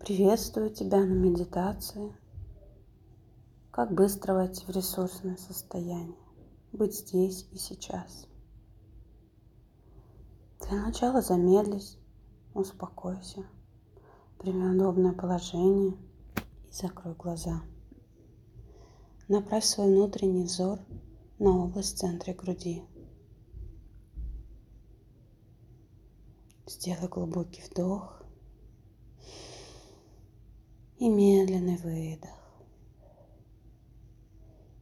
Приветствую тебя на медитации. Как быстро войти в ресурсное состояние. Быть здесь и сейчас. Для начала замедлись, успокойся. Прими удобное положение и закрой глаза. Направь свой внутренний взор на область в центре груди. Сделай глубокий вдох и медленный выдох.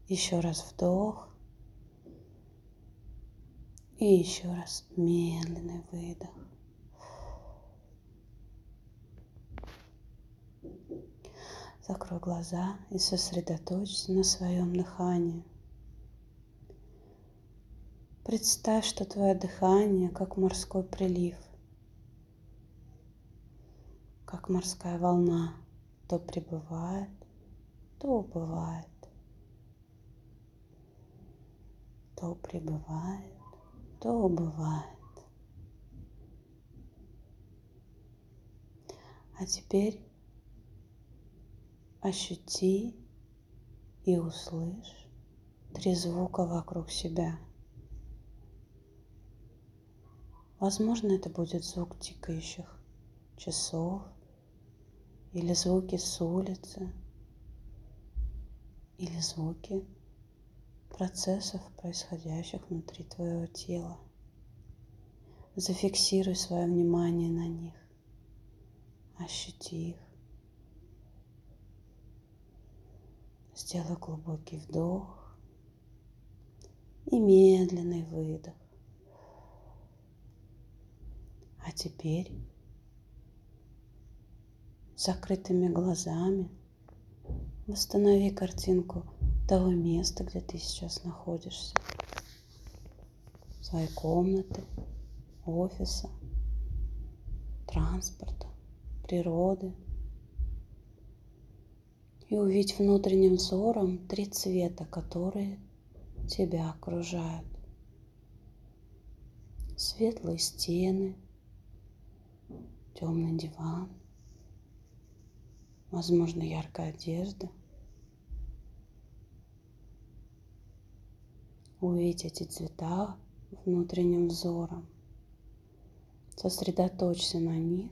Еще раз вдох. И еще раз медленный выдох. Закрой глаза и сосредоточься на своем дыхании. Представь, что твое дыхание как морской прилив, как морская волна то прибывает, то убывает, то прибывает, то убывает. А теперь ощути и услышь три звука вокруг себя. Возможно, это будет звук тикающих часов, или звуки с улицы, или звуки процессов, происходящих внутри твоего тела. Зафиксируй свое внимание на них, ощути их. Сделай глубокий вдох и медленный выдох. А теперь закрытыми глазами восстанови картинку того места, где ты сейчас находишься. Своей комнаты, офиса, транспорта, природы. И увидь внутренним взором три цвета, которые тебя окружают. Светлые стены, темный диван, возможно, яркая одежда. Увидеть эти цвета внутренним взором. Сосредоточься на них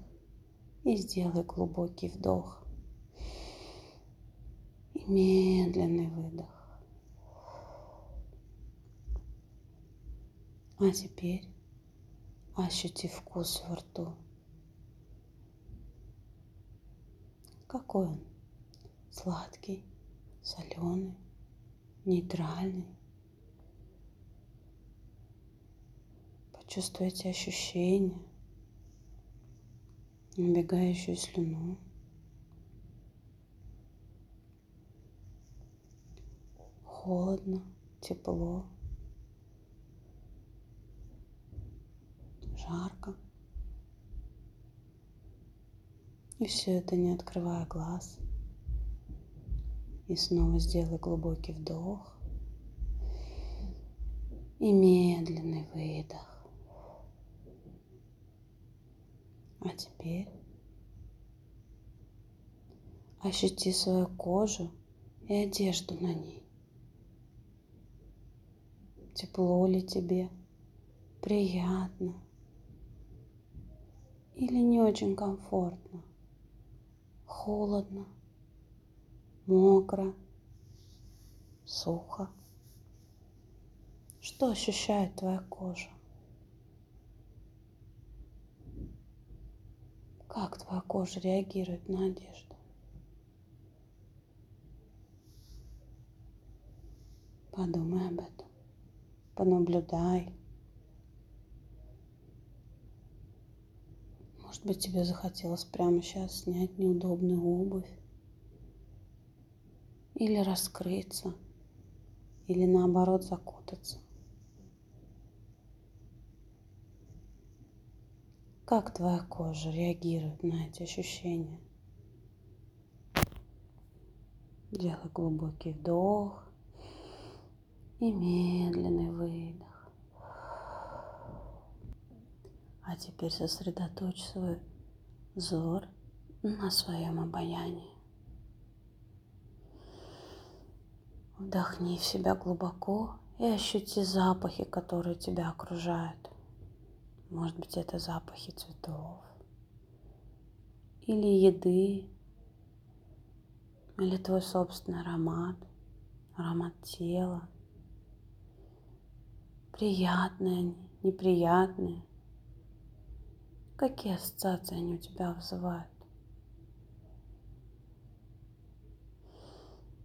и сделай глубокий вдох. И медленный выдох. А теперь ощути вкус во рту. Какой он? Сладкий, соленый, нейтральный. Почувствуйте ощущения, набегающую слюну. Холодно, тепло, жарко. И все это не открывая глаз. И снова сделай глубокий вдох и медленный выдох. А теперь ощути свою кожу и одежду на ней. Тепло ли тебе? Приятно? Или не очень комфортно? Холодно, мокро, сухо. Что ощущает твоя кожа? Как твоя кожа реагирует на одежду? Подумай об этом, понаблюдай. Может быть, тебе захотелось прямо сейчас снять неудобную обувь. Или раскрыться. Или наоборот закутаться. Как твоя кожа реагирует на эти ощущения? Делай глубокий вдох и медленный выдох. А теперь сосредоточь свой взор на своем обаянии. Вдохни в себя глубоко и ощути запахи, которые тебя окружают. Может быть, это запахи цветов или еды, или твой собственный аромат, аромат тела. Приятные они, неприятные. Какие ассоциации они у тебя вызывают?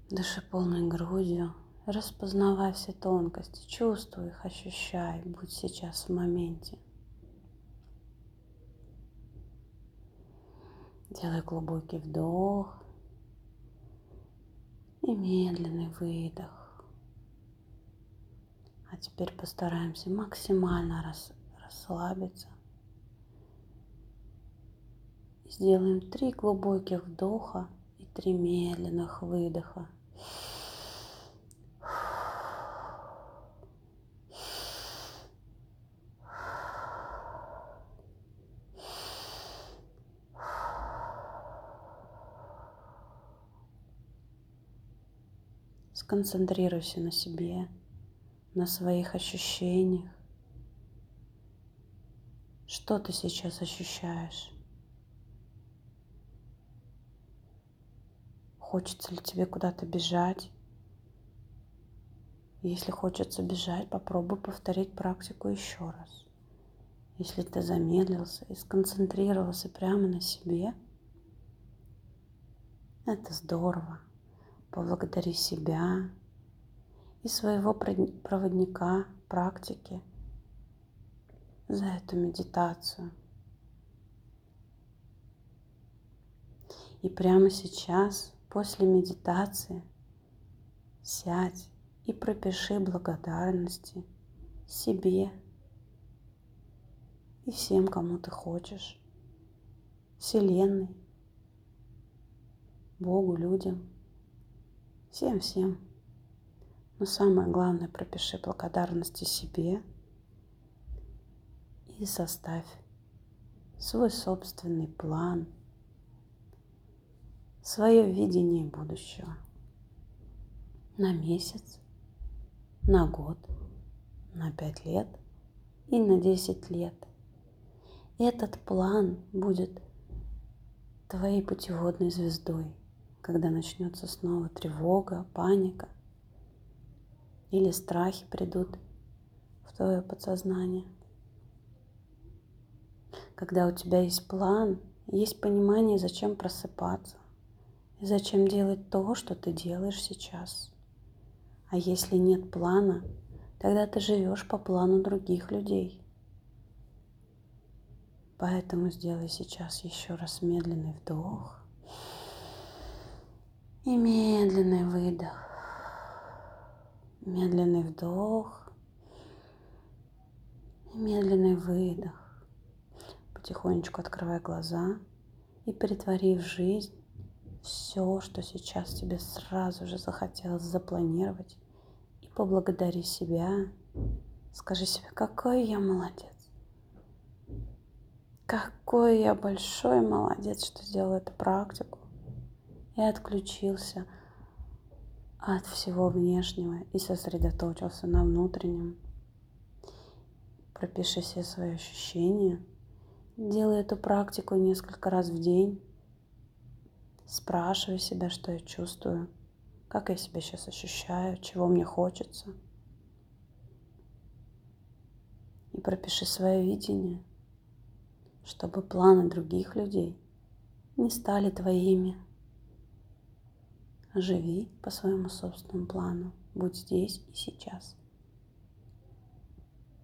Дыши полной грудью, распознавай все тонкости, чувствуй их, ощущай, будь сейчас в моменте. Делай глубокий вдох и медленный выдох. А теперь постараемся максимально рас, расслабиться. Сделаем три глубоких вдоха и три медленных выдоха. Сконцентрируйся на себе, на своих ощущениях. Что ты сейчас ощущаешь? Хочется ли тебе куда-то бежать? Если хочется бежать, попробуй повторить практику еще раз. Если ты замедлился и сконцентрировался прямо на себе, это здорово поблагодари себя и своего проводника практики за эту медитацию. И прямо сейчас, после медитации, сядь и пропиши благодарности себе и всем, кому ты хочешь, Вселенной, Богу, людям – Всем-всем. Но самое главное, пропиши благодарности себе и составь свой собственный план, свое видение будущего на месяц, на год, на пять лет и на десять лет. Этот план будет твоей путеводной звездой – когда начнется снова тревога, паника или страхи придут в твое подсознание. Когда у тебя есть план, есть понимание, зачем просыпаться и зачем делать то, что ты делаешь сейчас. А если нет плана, тогда ты живешь по плану других людей. Поэтому сделай сейчас еще раз медленный вдох и медленный выдох. Медленный вдох. И медленный выдох. Потихонечку открывай глаза и притвори в жизнь все, что сейчас тебе сразу же захотелось запланировать. И поблагодари себя. Скажи себе, какой я молодец. Какой я большой молодец, что сделал эту практику и отключился от всего внешнего и сосредоточился на внутреннем. Пропиши все свои ощущения. Делай эту практику несколько раз в день. Спрашивай себя, что я чувствую, как я себя сейчас ощущаю, чего мне хочется. И пропиши свое видение, чтобы планы других людей не стали твоими. Живи по своему собственному плану. Будь здесь и сейчас.